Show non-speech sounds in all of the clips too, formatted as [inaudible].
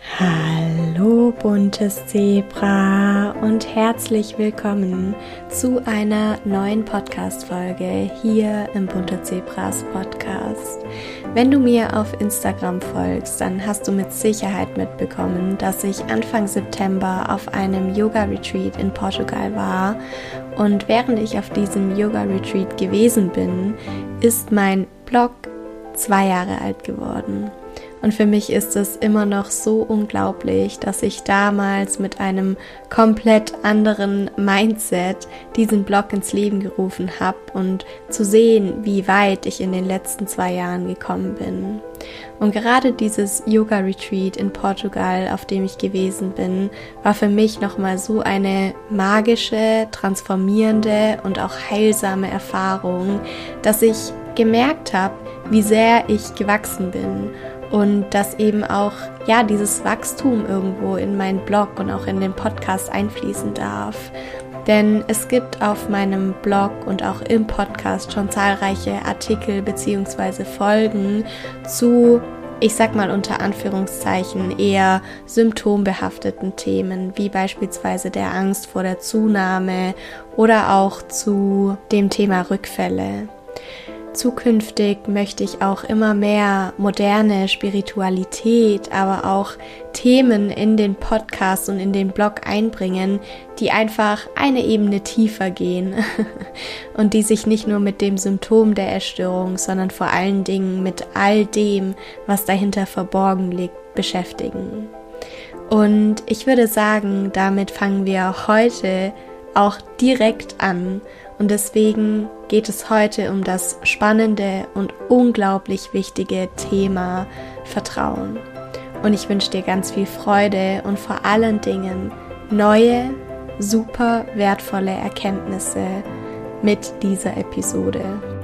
Hallo buntes Zebra und herzlich willkommen zu einer neuen Podcast-Folge hier im Bunte Zebras Podcast. Wenn du mir auf Instagram folgst, dann hast du mit Sicherheit mitbekommen, dass ich Anfang September auf einem Yoga-Retreat in Portugal war und während ich auf diesem Yoga-Retreat gewesen bin, ist mein Blog zwei Jahre alt geworden. Und für mich ist es immer noch so unglaublich, dass ich damals mit einem komplett anderen Mindset diesen Blog ins Leben gerufen habe und zu sehen, wie weit ich in den letzten zwei Jahren gekommen bin. Und gerade dieses Yoga Retreat in Portugal, auf dem ich gewesen bin, war für mich nochmal so eine magische, transformierende und auch heilsame Erfahrung, dass ich gemerkt habe, wie sehr ich gewachsen bin und dass eben auch ja dieses Wachstum irgendwo in meinen Blog und auch in den Podcast einfließen darf. Denn es gibt auf meinem Blog und auch im Podcast schon zahlreiche Artikel bzw. Folgen zu, ich sag mal unter Anführungszeichen, eher symptombehafteten Themen, wie beispielsweise der Angst vor der Zunahme oder auch zu dem Thema Rückfälle. Zukünftig möchte ich auch immer mehr moderne Spiritualität, aber auch Themen in den Podcast und in den Blog einbringen, die einfach eine Ebene tiefer gehen [laughs] und die sich nicht nur mit dem Symptom der Erstörung, sondern vor allen Dingen mit all dem, was dahinter verborgen liegt, beschäftigen. Und ich würde sagen, damit fangen wir heute auch direkt an und deswegen geht es heute um das spannende und unglaublich wichtige Thema Vertrauen. Und ich wünsche dir ganz viel Freude und vor allen Dingen neue, super wertvolle Erkenntnisse mit dieser Episode.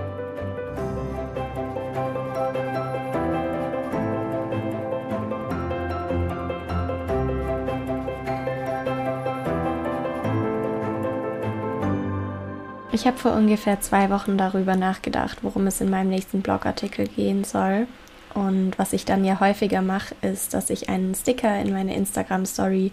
Ich habe vor ungefähr zwei Wochen darüber nachgedacht, worum es in meinem nächsten Blogartikel gehen soll. Und was ich dann ja häufiger mache, ist, dass ich einen Sticker in meine Instagram-Story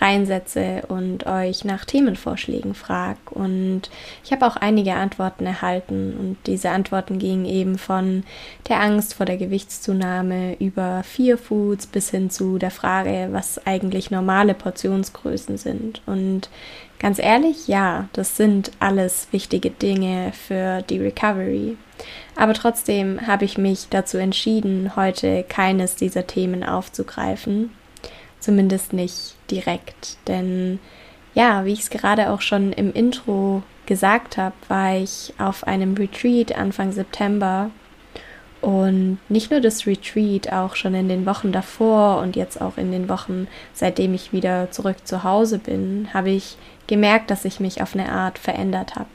reinsetze und euch nach Themenvorschlägen frage. Und ich habe auch einige Antworten erhalten. Und diese Antworten gingen eben von der Angst vor der Gewichtszunahme über Fear Foods bis hin zu der Frage, was eigentlich normale Portionsgrößen sind. Und ganz ehrlich, ja, das sind alles wichtige Dinge für die Recovery. Aber trotzdem habe ich mich dazu entschieden, heute keines dieser Themen aufzugreifen. Zumindest nicht direkt. Denn ja, wie ich es gerade auch schon im Intro gesagt habe, war ich auf einem Retreat Anfang September. Und nicht nur das Retreat, auch schon in den Wochen davor und jetzt auch in den Wochen, seitdem ich wieder zurück zu Hause bin, habe ich gemerkt, dass ich mich auf eine Art verändert habe.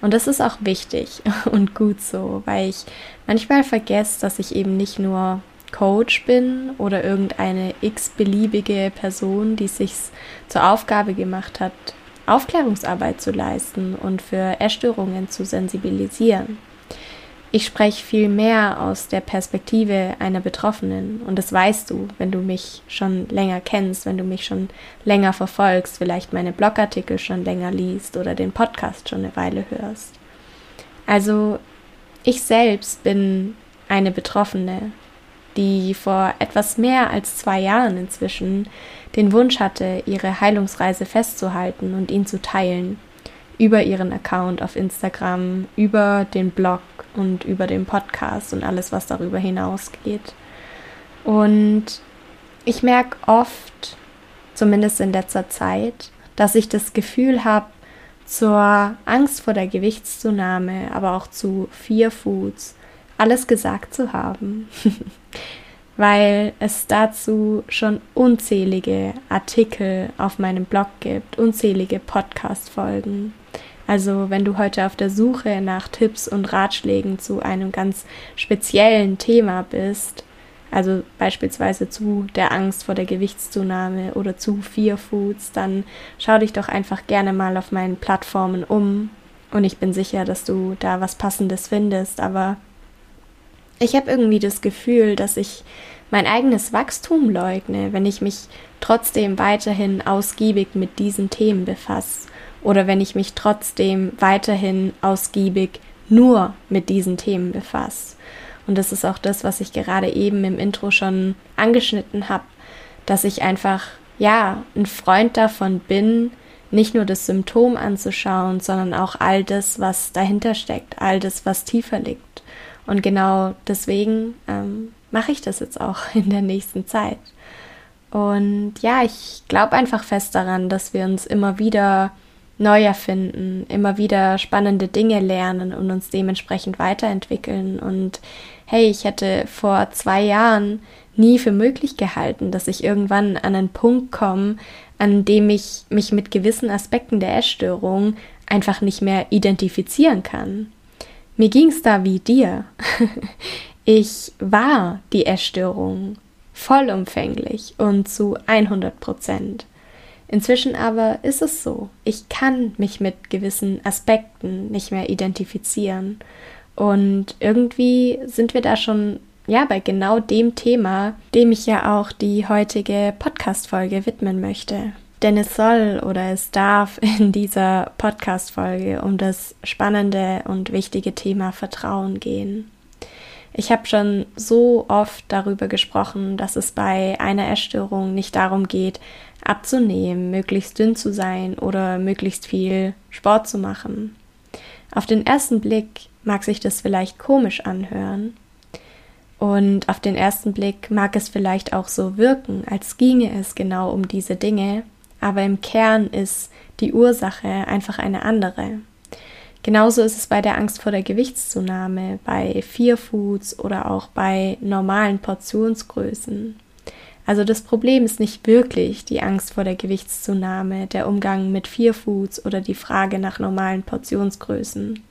Und das ist auch wichtig [laughs] und gut so, weil ich manchmal vergesse, dass ich eben nicht nur Coach bin oder irgendeine x-beliebige Person, die sich zur Aufgabe gemacht hat, Aufklärungsarbeit zu leisten und für Erstörungen zu sensibilisieren. Ich spreche viel mehr aus der Perspektive einer Betroffenen und das weißt du, wenn du mich schon länger kennst, wenn du mich schon länger verfolgst, vielleicht meine Blogartikel schon länger liest oder den Podcast schon eine Weile hörst. Also ich selbst bin eine Betroffene, die vor etwas mehr als zwei Jahren inzwischen den Wunsch hatte, ihre Heilungsreise festzuhalten und ihn zu teilen über ihren Account auf Instagram, über den Blog und über den Podcast und alles, was darüber hinausgeht. Und ich merke oft, zumindest in letzter Zeit, dass ich das Gefühl habe, zur Angst vor der Gewichtszunahme, aber auch zu Fear Foods, alles gesagt zu haben. [laughs] weil es dazu schon unzählige Artikel auf meinem Blog gibt, unzählige Podcast-Folgen. Also wenn du heute auf der Suche nach Tipps und Ratschlägen zu einem ganz speziellen Thema bist, also beispielsweise zu der Angst vor der Gewichtszunahme oder zu Fear Foods, dann schau dich doch einfach gerne mal auf meinen Plattformen um und ich bin sicher, dass du da was Passendes findest. Aber Ich habe irgendwie das Gefühl, dass ich mein eigenes Wachstum leugne, wenn ich mich trotzdem weiterhin ausgiebig mit diesen Themen befasse oder wenn ich mich trotzdem weiterhin ausgiebig nur mit diesen Themen befasse. Und das ist auch das, was ich gerade eben im Intro schon angeschnitten habe, dass ich einfach, ja, ein Freund davon bin, nicht nur das Symptom anzuschauen, sondern auch all das, was dahinter steckt, all das, was tiefer liegt. Und genau deswegen ähm, mache ich das jetzt auch [laughs] in der nächsten Zeit. Und ja, ich glaube einfach fest daran, dass wir uns immer wieder neu erfinden, immer wieder spannende Dinge lernen und uns dementsprechend weiterentwickeln. Und hey, ich hätte vor zwei Jahren nie für möglich gehalten, dass ich irgendwann an einen Punkt komme, an dem ich mich mit gewissen Aspekten der Essstörung einfach nicht mehr identifizieren kann. Mir ging es da wie dir. [laughs] Ich war die Essstörung vollumfänglich und zu 100 Prozent. Inzwischen aber ist es so, ich kann mich mit gewissen Aspekten nicht mehr identifizieren. Und irgendwie sind wir da schon ja bei genau dem Thema, dem ich ja auch die heutige Podcast-Folge widmen möchte. Denn es soll oder es darf [laughs] in dieser Podcast-Folge um das spannende und wichtige Thema Vertrauen gehen. Ich habe schon so oft darüber gesprochen, dass es bei einer Essstörung nicht darum geht, abzunehmen, möglichst dünn zu sein oder möglichst viel Sport zu machen. Auf den ersten Blick mag sich das vielleicht komisch anhören. Und auf den ersten Blick mag es vielleicht auch so wirken, als ginge es genau um diese Dinge, aber im Kern ist die Ursache einfach eine andere. Genauso ist es bei der Angst vor der Gewichtszunahme, bei Fear oder auch bei normalen Portionsgrößen. Also das Problem ist nicht wirklich die Angst vor der Gewichtszunahme, der Umgang mit Foods oder die Frage nach normalen Portionsgrößen.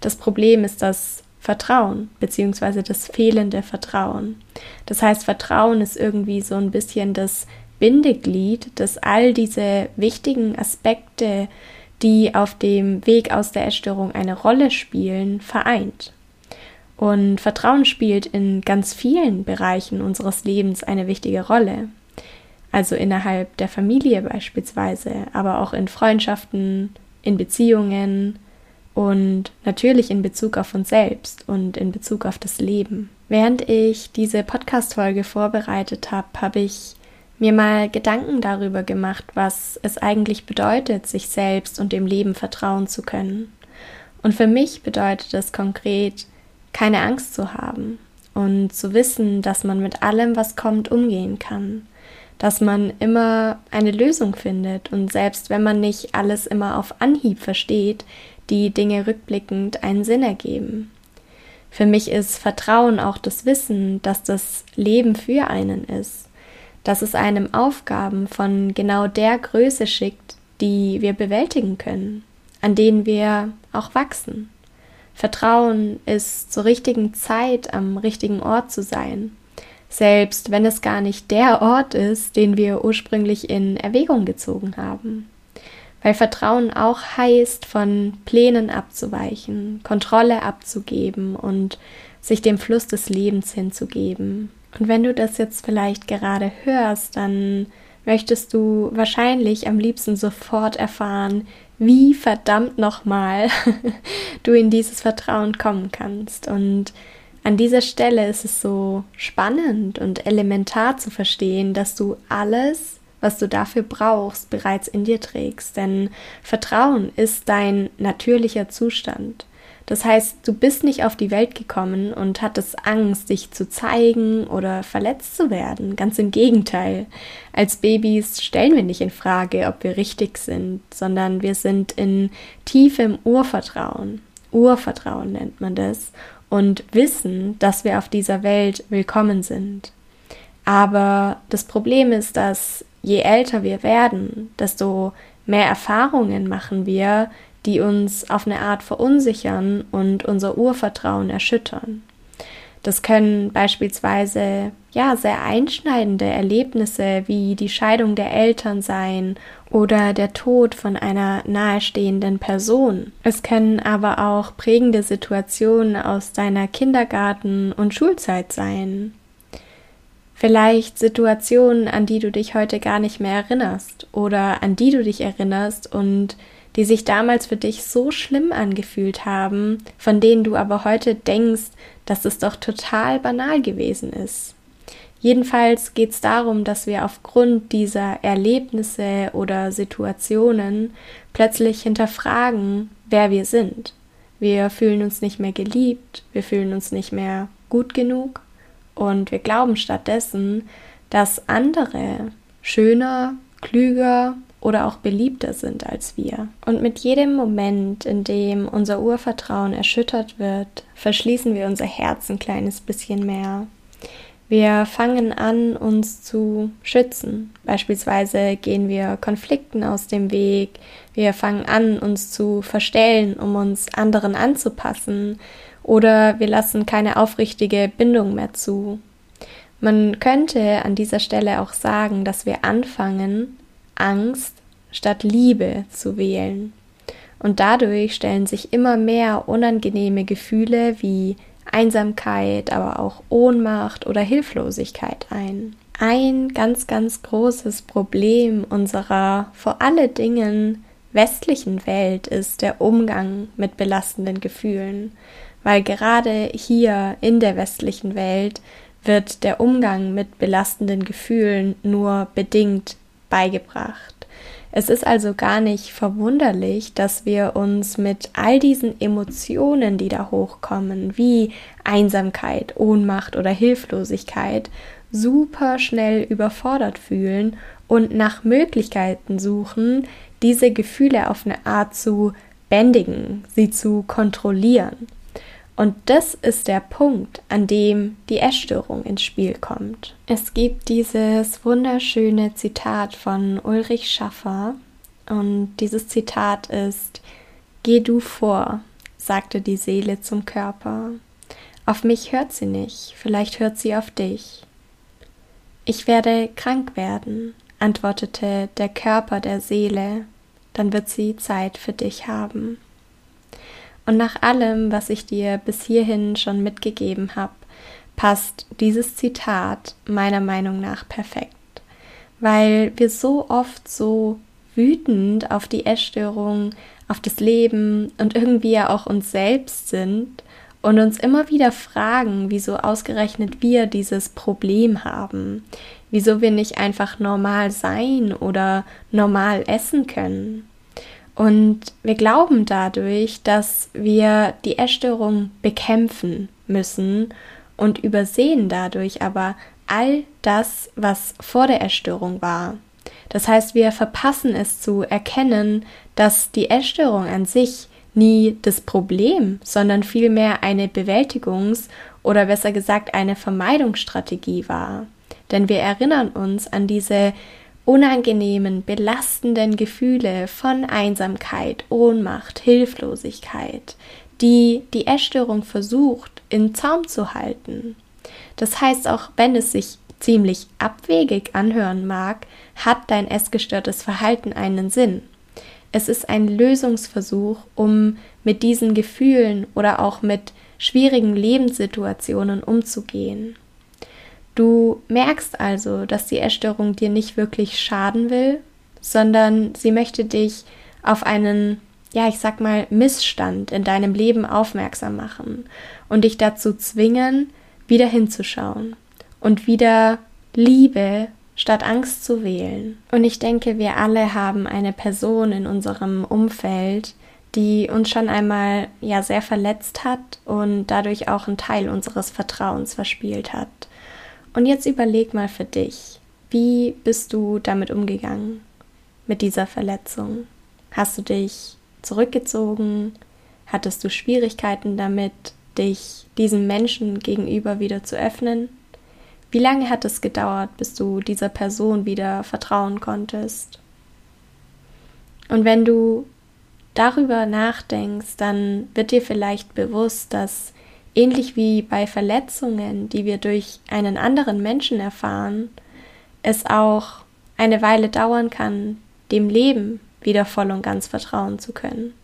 Das Problem ist das Vertrauen beziehungsweise das fehlende Vertrauen. Das heißt, Vertrauen ist irgendwie so ein bisschen das Bindeglied, das all diese wichtigen Aspekte die auf dem Weg aus der Essstörung eine Rolle spielen, vereint. Und Vertrauen spielt in ganz vielen Bereichen unseres Lebens eine wichtige Rolle. Also innerhalb der Familie beispielsweise, aber auch in Freundschaften, in Beziehungen und natürlich in Bezug auf uns selbst und in Bezug auf das Leben. Während ich diese Podcast-Folge vorbereitet habe, habe ich mir mal Gedanken darüber gemacht, was es eigentlich bedeutet, sich selbst und dem Leben vertrauen zu können. Und für mich bedeutet es konkret, keine Angst zu haben und zu wissen, dass man mit allem, was kommt, umgehen kann, dass man immer eine Lösung findet und selbst wenn man nicht alles immer auf Anhieb versteht, die Dinge rückblickend einen Sinn ergeben. Für mich ist Vertrauen auch das Wissen, dass das Leben für einen ist dass es einem Aufgaben von genau der Größe schickt, die wir bewältigen können, an denen wir auch wachsen. Vertrauen ist zur richtigen Zeit am richtigen Ort zu sein, selbst wenn es gar nicht der Ort ist, den wir ursprünglich in Erwägung gezogen haben. Weil Vertrauen auch heißt, von Plänen abzuweichen, Kontrolle abzugeben und sich dem Fluss des Lebens hinzugeben, und wenn du das jetzt vielleicht gerade hörst, dann möchtest du wahrscheinlich am liebsten sofort erfahren, wie verdammt nochmal [laughs] du in dieses Vertrauen kommen kannst. Und an dieser Stelle ist es so spannend und elementar zu verstehen, dass du alles, was du dafür brauchst, bereits in dir trägst. Denn Vertrauen ist dein natürlicher Zustand. Das heißt, du bist nicht auf die Welt gekommen und hattest Angst, dich zu zeigen oder verletzt zu werden. Ganz im Gegenteil. Als Babys stellen wir nicht in Frage, ob wir richtig sind, sondern wir sind in tiefem Urvertrauen. Urvertrauen nennt man das. Und wissen, dass wir auf dieser Welt willkommen sind. Aber das Problem ist, dass je älter wir werden, desto mehr Erfahrungen machen wir, die uns auf eine Art verunsichern und unser Urvertrauen erschüttern. Das können beispielsweise ja sehr einschneidende Erlebnisse wie die Scheidung der Eltern sein oder der Tod von einer nahestehenden Person. Es können aber auch prägende Situationen aus deiner Kindergarten- und Schulzeit sein. Vielleicht Situationen, an die du dich heute gar nicht mehr erinnerst oder an die du dich erinnerst und die sich damals für dich so schlimm angefühlt haben, von denen du aber heute denkst, dass es doch total banal gewesen ist. Jedenfalls geht es darum, dass wir aufgrund dieser Erlebnisse oder Situationen plötzlich hinterfragen, wer wir sind. Wir fühlen uns nicht mehr geliebt, wir fühlen uns nicht mehr gut genug und wir glauben stattdessen, dass andere schöner, klüger oder auch beliebter sind als wir. Und mit jedem Moment, in dem unser Urvertrauen erschüttert wird, verschließen wir unser Herz ein kleines bisschen mehr wir fangen an, uns zu schützen. Beispielsweise gehen wir Konflikten aus dem Weg. Wir fangen an, uns zu verstellen, um uns anderen anzupassen. Oder wir lassen keine aufrichtige Bindung mehr zu. Man könnte an dieser Stelle auch sagen, dass wir anfangen, Angst statt Liebe zu wählen. Und dadurch stellen sich immer mehr unangenehme Gefühle wie Einsamkeit, aber auch Ohnmacht oder Hilflosigkeit ein. Ein ganz, ganz großes Problem unserer vor alle Dingen westlichen Welt ist der Umgang mit belastenden Gefühlen, weil gerade hier in der westlichen Welt wird der Umgang mit belastenden Gefühlen nur bedingt beigebracht. Es ist also gar nicht verwunderlich, dass wir uns mit all diesen Emotionen, die da hochkommen, wie Einsamkeit, Ohnmacht oder Hilflosigkeit, super schnell überfordert fühlen und nach Möglichkeiten suchen, diese Gefühle auf eine Art zu bändigen, sie zu kontrollieren. Und das ist der Punkt, an dem die Essstörung ins Spiel kommt. Es gibt dieses wunderschöne Zitat von Ulrich Schaffer und dieses Zitat ist Geh du vor, sagte die Seele zum Körper. Auf mich hört sie nicht, vielleicht hört sie auf dich. Ich werde krank werden, antwortete der Körper der Seele, dann wird sie Zeit für dich haben. Und nach allem, was ich dir bis hierhin schon mitgegeben habe, passt dieses Zitat meiner Meinung nach perfekt, weil wir so oft so wütend auf die Essstörung, auf das Leben und irgendwie ja auch uns selbst sind und uns immer wieder fragen, wieso ausgerechnet wir dieses Problem haben, wieso wir nicht einfach normal sein oder normal essen können. Und wir glauben dadurch, dass wir die Essstörung bekämpfen müssen und übersehen dadurch aber all das, was vor der Essstörung war. Das heißt, wir verpassen es zu erkennen, dass die Essstörung an sich nie das Problem, sondern vielmehr eine Bewältigungs- oder besser gesagt eine Vermeidungsstrategie war. Denn wir erinnern uns an diese unangenehmen, belastenden Gefühle von Einsamkeit, Ohnmacht, Hilflosigkeit, die die Essstörung versucht, in Zaum zu halten. Das heißt, auch wenn es sich ziemlich abwegig anhören mag, hat dein essgestörtes Verhalten einen Sinn. Es ist ein Lösungsversuch, um mit diesen Gefühlen oder auch mit schwierigen Lebenssituationen umzugehen. Du merkst also, dass die Essstörung dir nicht wirklich schaden will, sondern sie möchte dich auf einen, ja, ich sag mal, Missstand in deinem Leben aufmerksam machen und dich dazu zwingen, wieder hinzuschauen und wieder Liebe statt Angst zu wählen. Und ich denke, wir alle haben eine Person in unserem Umfeld, die uns schon einmal ja sehr verletzt hat und dadurch auch einen Teil unseres Vertrauens verspielt hat. Und jetzt überleg mal für dich, wie bist du damit umgegangen, mit dieser Verletzung? Hast du dich zurückgezogen? Hattest du Schwierigkeiten damit, dich diesem Menschen gegenüber wieder zu öffnen? Wie lange hat es gedauert, bis du dieser Person wieder vertrauen konntest? Und wenn du darüber nachdenkst, dann wird dir vielleicht bewusst, dass ähnlich wie bei Verletzungen, die wir durch einen anderen Menschen erfahren, es auch eine Weile dauern kann, dem Leben wieder voll und ganz vertrauen zu können.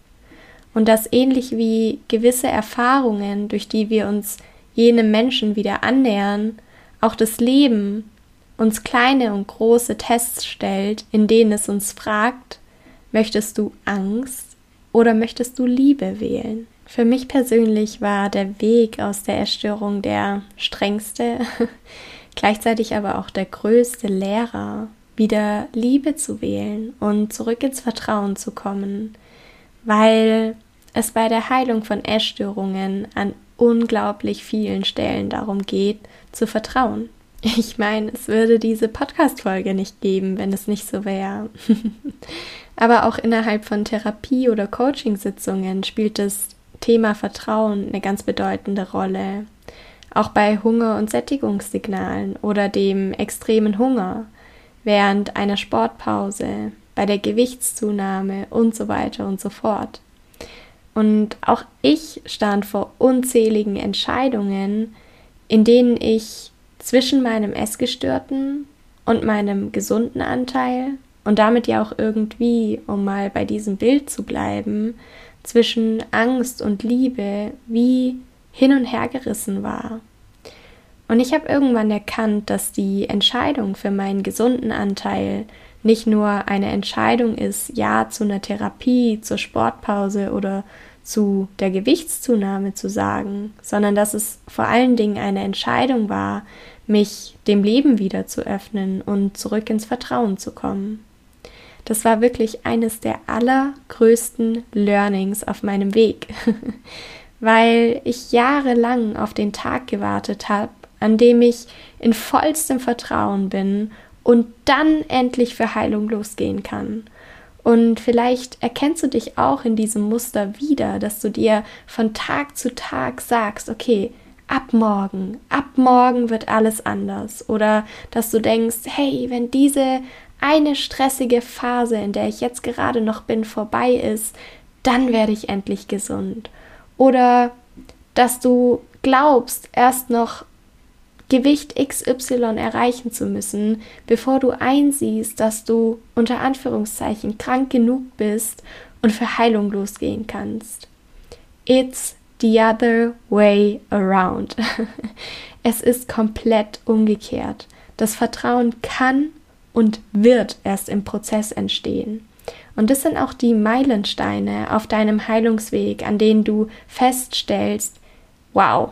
Und dass ähnlich wie gewisse Erfahrungen, durch die wir uns jenem Menschen wieder annähern, auch das Leben uns kleine und große Tests stellt, in denen es uns fragt, möchtest du Angst oder möchtest du Liebe wählen? Für mich persönlich war der Weg aus der Erstörung der strengste, [laughs] gleichzeitig aber auch der größte Lehrer, wieder Liebe zu wählen und zurück ins Vertrauen zu kommen, weil es bei der Heilung von Essstörungen an unglaublich vielen Stellen darum geht, zu vertrauen. Ich meine, es würde diese Podcast-Folge nicht geben, wenn es nicht so wäre. [laughs] Aber auch innerhalb von Therapie- oder Coaching-Sitzungen spielt das Thema Vertrauen eine ganz bedeutende Rolle. Auch bei Hunger- und Sättigungssignalen oder dem extremen Hunger, während einer Sportpause, bei der Gewichtszunahme und so weiter und so fort. Und auch ich stand vor unzähligen Entscheidungen, in denen ich zwischen meinem Essgestörten und meinem gesunden Anteil und damit ja auch irgendwie, um mal bei diesem Bild zu bleiben, zwischen Angst und Liebe wie hin und her gerissen war. Und ich habe irgendwann erkannt, dass die Entscheidung für meinen gesunden Anteil nicht nur eine Entscheidung ist, ja zu einer Therapie, zur Sportpause oder zu der Gewichtszunahme zu sagen, sondern dass es vor allen Dingen eine Entscheidung war, mich dem Leben wieder zu öffnen und zurück ins Vertrauen zu kommen. Das war wirklich eines der allergrößten Learnings auf meinem Weg, [laughs] weil ich jahrelang auf den Tag gewartet habe, an dem ich in vollstem Vertrauen bin und dann endlich für Heilung losgehen kann. Und vielleicht erkennst du dich auch in diesem Muster wieder, dass du dir von Tag zu Tag sagst, okay, ab morgen, ab morgen wird alles anders. Oder dass du denkst, hey, wenn diese eine stressige Phase, in der ich jetzt gerade noch bin, vorbei ist, dann werde ich endlich gesund. Oder dass du glaubst, erst noch Gewicht XY erreichen zu müssen, bevor du einsiehst, dass du unter Anführungszeichen krank genug bist und für Heilung losgehen kannst. It's the other way around. [laughs] es ist komplett umgekehrt. Das Vertrauen kann und wird erst im Prozess entstehen. Und das sind auch die Meilensteine auf deinem Heilungsweg, an denen du feststellst, wow,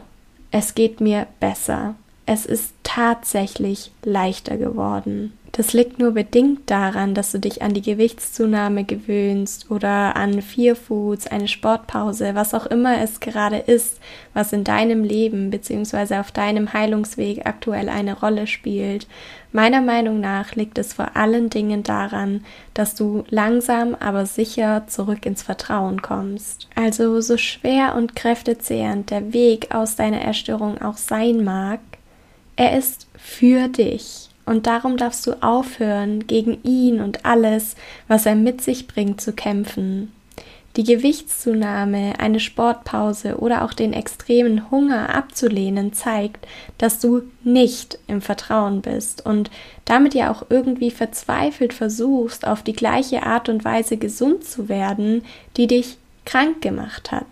es geht mir besser es ist tatsächlich leichter geworden. Das liegt nur bedingt daran, dass du dich an die Gewichtszunahme gewöhnst oder an Vier Foods, eine Sportpause, was auch immer es gerade ist, was in deinem Leben bzw. auf deinem Heilungsweg aktuell eine Rolle spielt. Meiner Meinung nach liegt es vor allen Dingen daran, dass du langsam aber sicher zurück ins Vertrauen kommst. Also so schwer und kräftezehrend der Weg aus deiner Erstörung auch sein mag, er ist für dich. Und darum darfst du aufhören, gegen ihn und alles, was er mit sich bringt, zu kämpfen. Die Gewichtszunahme, eine Sportpause oder auch den extremen Hunger abzulehnen, zeigt, dass du nicht im Vertrauen bist und damit ja auch irgendwie verzweifelt versuchst, auf die gleiche Art und Weise gesund zu werden, die dich krank gemacht hat.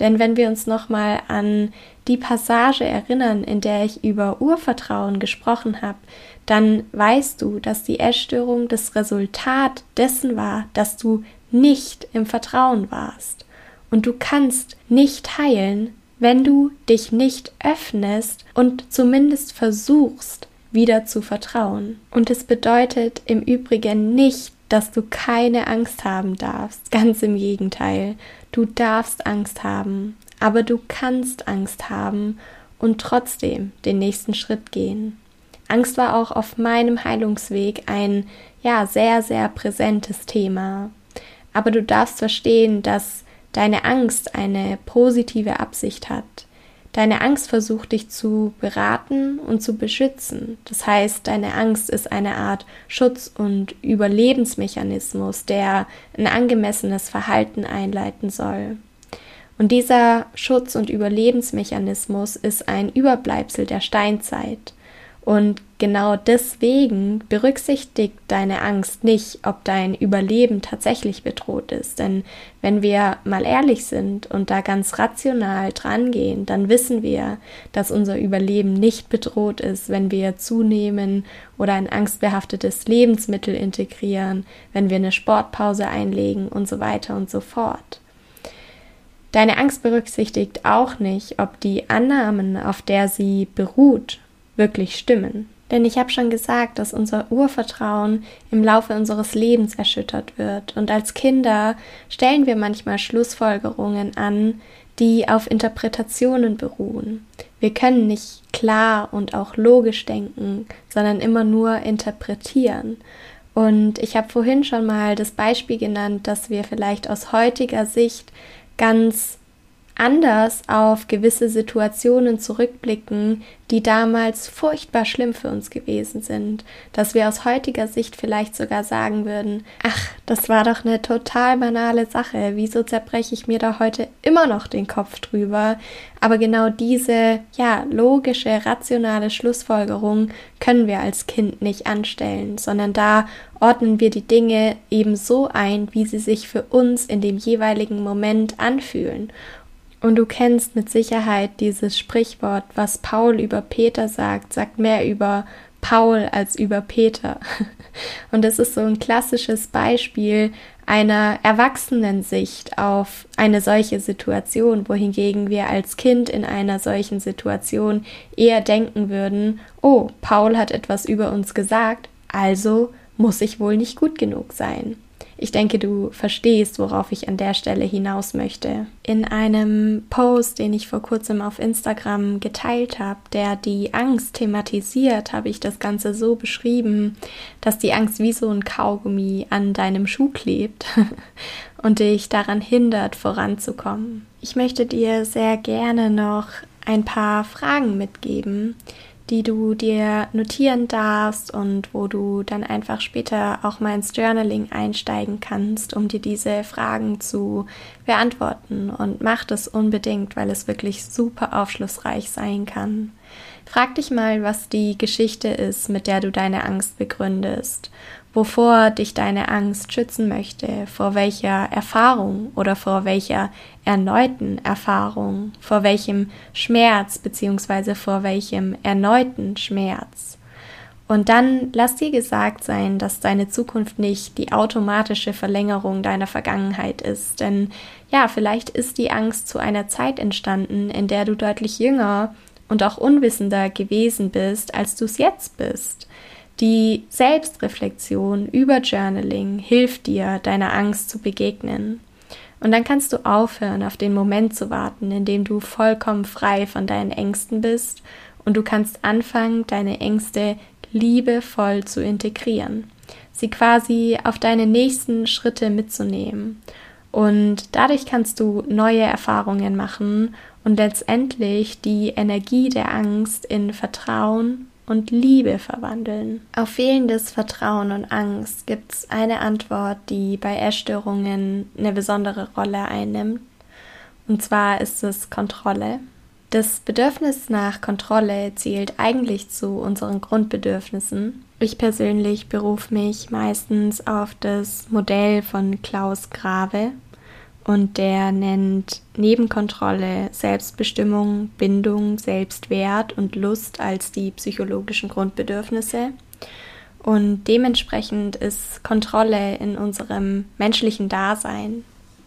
Denn wenn wir uns nochmal an die Passage erinnern, in der ich über Urvertrauen gesprochen habe, dann weißt du, dass die Essstörung das Resultat dessen war, dass du nicht im Vertrauen warst. Und du kannst nicht heilen, wenn du dich nicht öffnest und zumindest versuchst, wieder zu vertrauen. Und es bedeutet im Übrigen nicht, dass du keine Angst haben darfst. Ganz im Gegenteil. Du darfst Angst haben, aber du kannst Angst haben und trotzdem den nächsten Schritt gehen. Angst war auch auf meinem Heilungsweg ein ja sehr sehr präsentes Thema. Aber du darfst verstehen, dass deine Angst eine positive Absicht hat. Deine Angst versucht dich zu beraten und zu beschützen. Das heißt, deine Angst ist eine Art Schutz- und Überlebensmechanismus, der ein angemessenes Verhalten einleiten soll. Und dieser Schutz- und Überlebensmechanismus ist ein Überbleibsel der Steinzeit. Und genau deswegen berücksichtigt deine Angst nicht, ob dein Überleben tatsächlich bedroht ist. Denn wenn wir mal ehrlich sind und da ganz rational drangehen, dann wissen wir, dass unser Überleben nicht bedroht ist, wenn wir zunehmen oder ein angstbehaftetes Lebensmittel integrieren, wenn wir eine Sportpause einlegen und so weiter und so fort. Deine Angst berücksichtigt auch nicht, ob die Annahmen, auf der sie beruht, wirklich stimmen. Denn ich habe schon gesagt, dass unser Urvertrauen im Laufe unseres Lebens erschüttert wird. Und als Kinder stellen wir manchmal Schlussfolgerungen an, die auf Interpretationen beruhen. Wir können nicht klar und auch logisch denken, sondern immer nur interpretieren. Und ich habe vorhin schon mal das Beispiel genannt, dass wir vielleicht aus heutiger Sicht ganz anders auf gewisse Situationen zurückblicken, die damals furchtbar schlimm für uns gewesen sind, dass wir aus heutiger Sicht vielleicht sogar sagen würden, ach, das war doch eine total banale Sache, wieso zerbreche ich mir da heute immer noch den Kopf drüber? Aber genau diese, ja, logische, rationale Schlussfolgerung können wir als Kind nicht anstellen, sondern da ordnen wir die Dinge eben so ein, wie sie sich für uns in dem jeweiligen Moment anfühlen. Und du kennst mit Sicherheit dieses Sprichwort, was Paul über Peter sagt, sagt mehr über Paul als über Peter. [laughs] Und es ist so ein klassisches Beispiel einer Erwachsenensicht auf eine solche Situation, wohingegen wir als Kind in einer solchen Situation eher denken würden, oh, Paul hat etwas über uns gesagt, also muss ich wohl nicht gut genug sein. Ich denke, du verstehst, worauf ich an der Stelle hinaus möchte. In einem Post, den ich vor kurzem auf Instagram geteilt habe, der die Angst thematisiert, habe ich das Ganze so beschrieben, dass die Angst wie so ein Kaugummi an deinem Schuh klebt [laughs] und dich daran hindert, voranzukommen. Ich möchte dir sehr gerne noch ein paar Fragen mitgeben, die du dir notieren darfst und wo du dann einfach später auch mal ins Journaling einsteigen kannst, um dir diese Fragen zu beantworten. Und mach das unbedingt, weil es wirklich super aufschlussreich sein kann. Frag dich mal, was die Geschichte ist, mit der du deine Angst begründest wovor dich deine Angst schützen möchte, vor welcher Erfahrung oder vor welcher erneuten Erfahrung, vor welchem Schmerz beziehungsweise vor welchem erneuten Schmerz. Und dann lass dir gesagt sein, dass deine Zukunft nicht die automatische Verlängerung deiner Vergangenheit ist. Denn ja, vielleicht ist die Angst zu einer Zeit entstanden, in der du deutlich jünger und auch unwissender gewesen bist, als du es jetzt bist. Die Selbstreflexion über Journaling hilft dir, deiner Angst zu begegnen. Und dann kannst du aufhören, auf den Moment zu warten, in dem du vollkommen frei von deinen Ängsten bist und du kannst anfangen, deine Ängste liebevoll zu integrieren, sie quasi auf deine nächsten Schritte mitzunehmen. Und dadurch kannst du neue Erfahrungen machen und letztendlich die Energie der Angst in Vertrauen und Liebe verwandeln. Auf fehlendes Vertrauen und Angst gibt es eine Antwort, die bei Essstörungen eine besondere Rolle einnimmt. Und zwar ist es Kontrolle. Das Bedürfnis nach Kontrolle zählt eigentlich zu unseren Grundbedürfnissen. Ich persönlich berufe mich meistens auf das Modell von Klaus Grave, und der nennt Nebenkontrolle, Selbstbestimmung, Bindung, Selbstwert und Lust als die psychologischen Grundbedürfnisse. Und dementsprechend ist Kontrolle in unserem menschlichen Dasein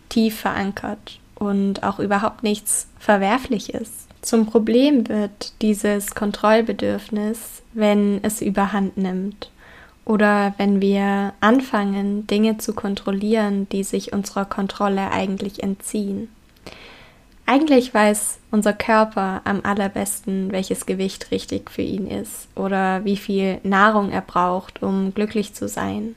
tief verankert und auch überhaupt nichts Verwerfliches. Zum Problem wird dieses Kontrollbedürfnis, wenn es überhand nimmt oder wenn wir anfangen, Dinge zu kontrollieren, die sich unserer Kontrolle eigentlich entziehen. Eigentlich weiß unser Körper am allerbesten, welches Gewicht richtig für ihn ist oder wie viel Nahrung er braucht, um glücklich zu sein.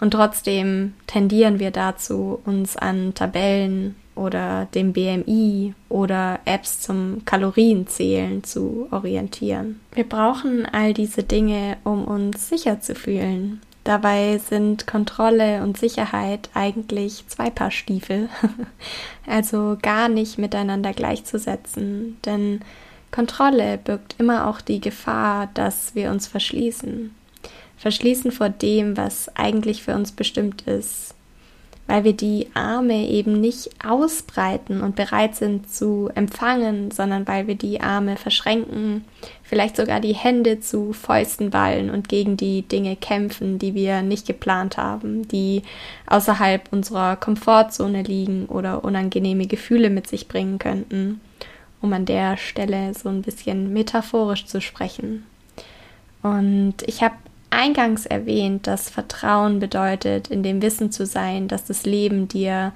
Und trotzdem tendieren wir dazu, uns an Tabellen oder dem BMI oder Apps zum Kalorienzählen zu orientieren. Wir brauchen all diese Dinge, um uns sicher zu fühlen. Dabei sind Kontrolle und Sicherheit eigentlich zwei Paar Stiefel, [laughs] also gar nicht miteinander gleichzusetzen, denn Kontrolle birgt immer auch die Gefahr, dass wir uns verschließen. Verschließen vor dem, was eigentlich für uns bestimmt ist, weil wir die Arme eben nicht ausbreiten und bereit sind zu empfangen, sondern weil wir die Arme verschränken, vielleicht sogar die Hände zu Fäusten ballen und gegen die Dinge kämpfen, die wir nicht geplant haben, die außerhalb unserer Komfortzone liegen oder unangenehme Gefühle mit sich bringen könnten, um an der Stelle so ein bisschen metaphorisch zu sprechen. Und ich habe eingangs erwähnt, dass Vertrauen bedeutet, in dem Wissen zu sein, dass das Leben dir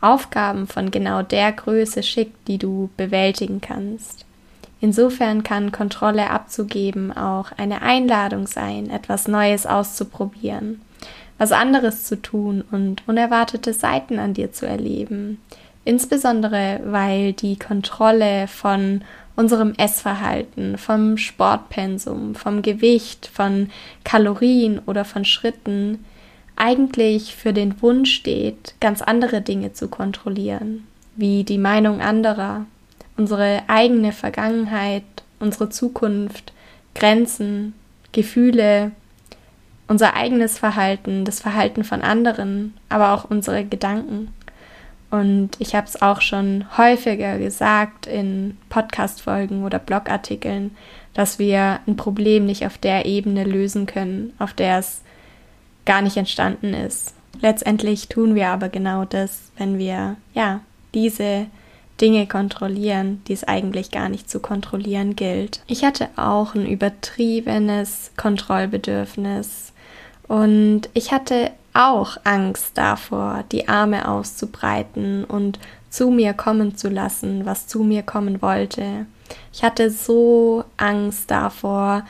Aufgaben von genau der Größe schickt, die du bewältigen kannst. Insofern kann Kontrolle abzugeben auch eine Einladung sein, etwas Neues auszuprobieren, was anderes zu tun und unerwartete Seiten an dir zu erleben. Insbesondere weil die Kontrolle von unserem Essverhalten, vom Sportpensum, vom Gewicht, von Kalorien oder von Schritten eigentlich für den Wunsch steht, ganz andere Dinge zu kontrollieren, wie die Meinung anderer, unsere eigene Vergangenheit, unsere Zukunft, Grenzen, Gefühle, unser eigenes Verhalten, das Verhalten von anderen, aber auch unsere Gedanken. Und ich habe es auch schon häufiger gesagt in Podcast-Folgen oder Blogartikeln, dass wir ein Problem nicht auf der Ebene lösen können, auf der es gar nicht entstanden ist. Letztendlich tun wir aber genau das, wenn wir ja diese Dinge kontrollieren, die es eigentlich gar nicht zu kontrollieren gilt. Ich hatte auch ein übertriebenes Kontrollbedürfnis und ich hatte auch Angst davor, die Arme auszubreiten und zu mir kommen zu lassen, was zu mir kommen wollte. Ich hatte so Angst davor,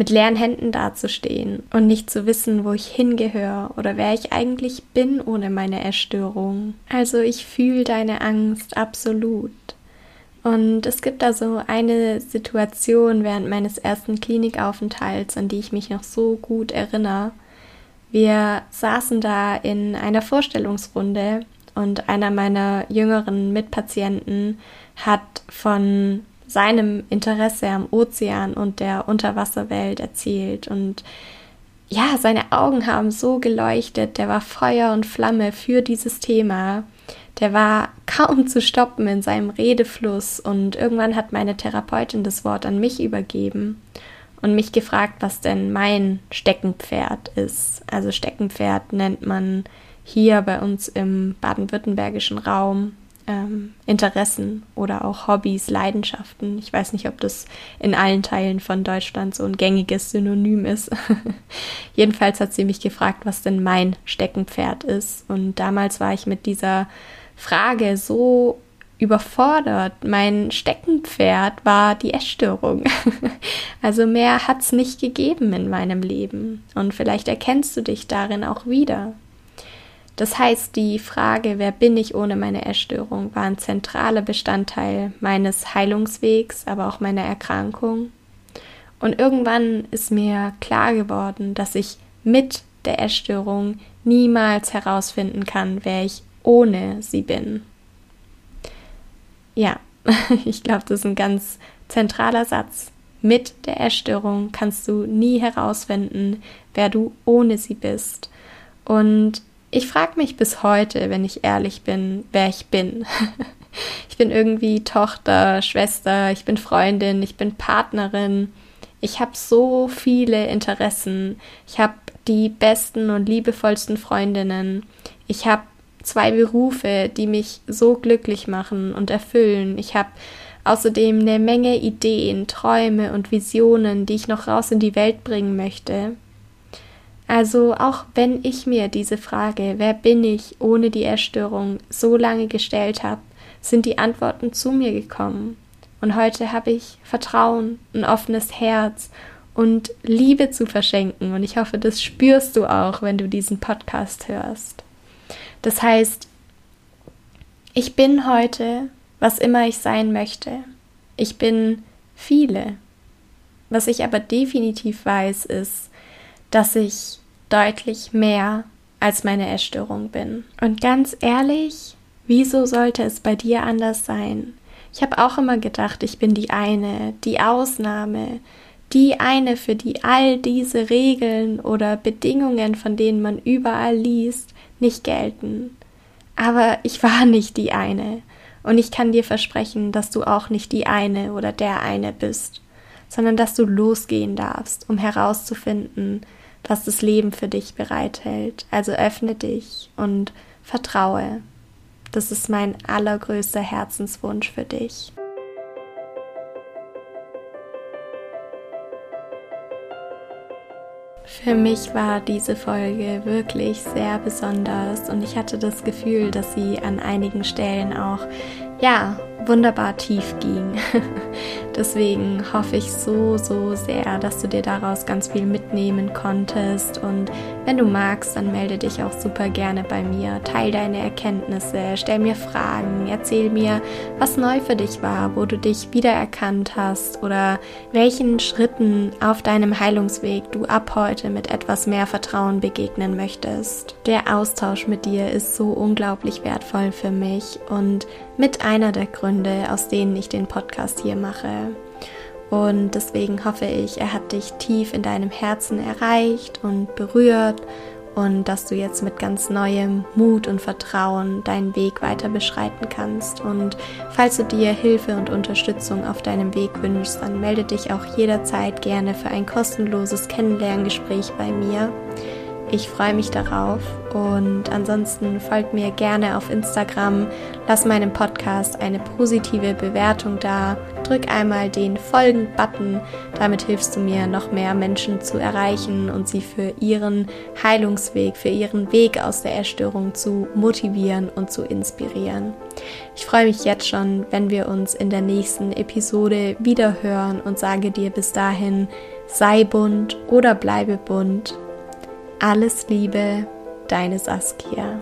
mit leeren Händen dazustehen und nicht zu wissen, wo ich hingehöre oder wer ich eigentlich bin ohne meine Erstörung. Also ich fühle deine Angst absolut. Und es gibt da so eine Situation während meines ersten Klinikaufenthalts, an die ich mich noch so gut erinnere. Wir saßen da in einer Vorstellungsrunde und einer meiner jüngeren Mitpatienten hat von seinem Interesse am Ozean und der Unterwasserwelt erzählt und ja, seine Augen haben so geleuchtet, der war Feuer und Flamme für dieses Thema. Der war kaum zu stoppen in seinem Redefluss und irgendwann hat meine Therapeutin das Wort an mich übergeben und mich gefragt, was denn mein Steckenpferd ist. Also Steckenpferd nennt man hier bei uns im baden-württembergischen Raum ähm, Interessen oder auch Hobbys, Leidenschaften. Ich weiß nicht, ob das in allen Teilen von Deutschland so ein gängiges Synonym ist. [laughs] Jedenfalls hat sie mich gefragt, was denn mein Steckenpferd ist. Und damals war ich mit dieser Frage so überfordert. Mein Steckenpferd war die Essstörung. [laughs] also mehr hat es nicht gegeben in meinem Leben. Und vielleicht erkennst du dich darin auch wieder. Das heißt, die Frage, wer bin ich ohne meine Essstörung, war ein zentraler Bestandteil meines Heilungswegs, aber auch meiner Erkrankung. Und irgendwann ist mir klar geworden, dass ich mit der Essstörung niemals herausfinden kann, wer ich ohne sie bin. Ja, [laughs] ich glaube, das ist ein ganz zentraler Satz. Mit der Essstörung kannst du nie herausfinden, wer du ohne sie bist. Und ich frage mich bis heute, wenn ich ehrlich bin, wer ich bin. [laughs] ich bin irgendwie Tochter, Schwester, ich bin Freundin, ich bin Partnerin. Ich habe so viele Interessen. Ich habe die besten und liebevollsten Freundinnen. Ich habe zwei Berufe, die mich so glücklich machen und erfüllen. Ich habe außerdem eine Menge Ideen, Träume und Visionen, die ich noch raus in die Welt bringen möchte. Also auch wenn ich mir diese Frage, wer bin ich ohne die Erstörung, so lange gestellt habe, sind die Antworten zu mir gekommen. Und heute habe ich Vertrauen, ein offenes Herz und Liebe zu verschenken. Und ich hoffe, das spürst du auch, wenn du diesen Podcast hörst. Das heißt, ich bin heute, was immer ich sein möchte. Ich bin viele. Was ich aber definitiv weiß, ist, dass ich deutlich mehr als meine Essstörung bin. Und ganz ehrlich, wieso sollte es bei dir anders sein? Ich habe auch immer gedacht, ich bin die eine, die Ausnahme, die eine, für die all diese Regeln oder Bedingungen, von denen man überall liest, nicht gelten. Aber ich war nicht die eine. Und ich kann dir versprechen, dass du auch nicht die eine oder der eine bist, sondern dass du losgehen darfst, um herauszufinden, was das Leben für dich bereithält. Also öffne dich und vertraue. Das ist mein allergrößter Herzenswunsch für dich. Für mich war diese Folge wirklich sehr besonders und ich hatte das Gefühl, dass sie an einigen Stellen auch ja, wunderbar tief ging. [laughs] Deswegen hoffe ich so, so sehr, dass du dir daraus ganz viel mitnehmen konntest. Und wenn du magst, dann melde dich auch super gerne bei mir. Teil deine Erkenntnisse, stell mir Fragen, erzähl mir, was neu für dich war, wo du dich wiedererkannt hast oder welchen Schritten auf deinem Heilungsweg du ab heute mit etwas mehr Vertrauen begegnen möchtest. Der Austausch mit dir ist so unglaublich wertvoll für mich und mit einer der Gründe, aus denen ich den Podcast hier mache. Und deswegen hoffe ich, er hat dich tief in deinem Herzen erreicht und berührt und dass du jetzt mit ganz neuem Mut und Vertrauen deinen Weg weiter beschreiten kannst. Und falls du dir Hilfe und Unterstützung auf deinem Weg wünschst, dann melde dich auch jederzeit gerne für ein kostenloses Kennenlerngespräch bei mir. Ich freue mich darauf. Und ansonsten folgt mir gerne auf Instagram, lass meinem Podcast eine positive Bewertung da, drück einmal den Folgen-Button, damit hilfst du mir, noch mehr Menschen zu erreichen und sie für ihren Heilungsweg, für ihren Weg aus der Erstörung zu motivieren und zu inspirieren. Ich freue mich jetzt schon, wenn wir uns in der nächsten Episode wieder hören und sage dir bis dahin, sei bunt oder bleibe bunt alles Liebe, deine Saskia.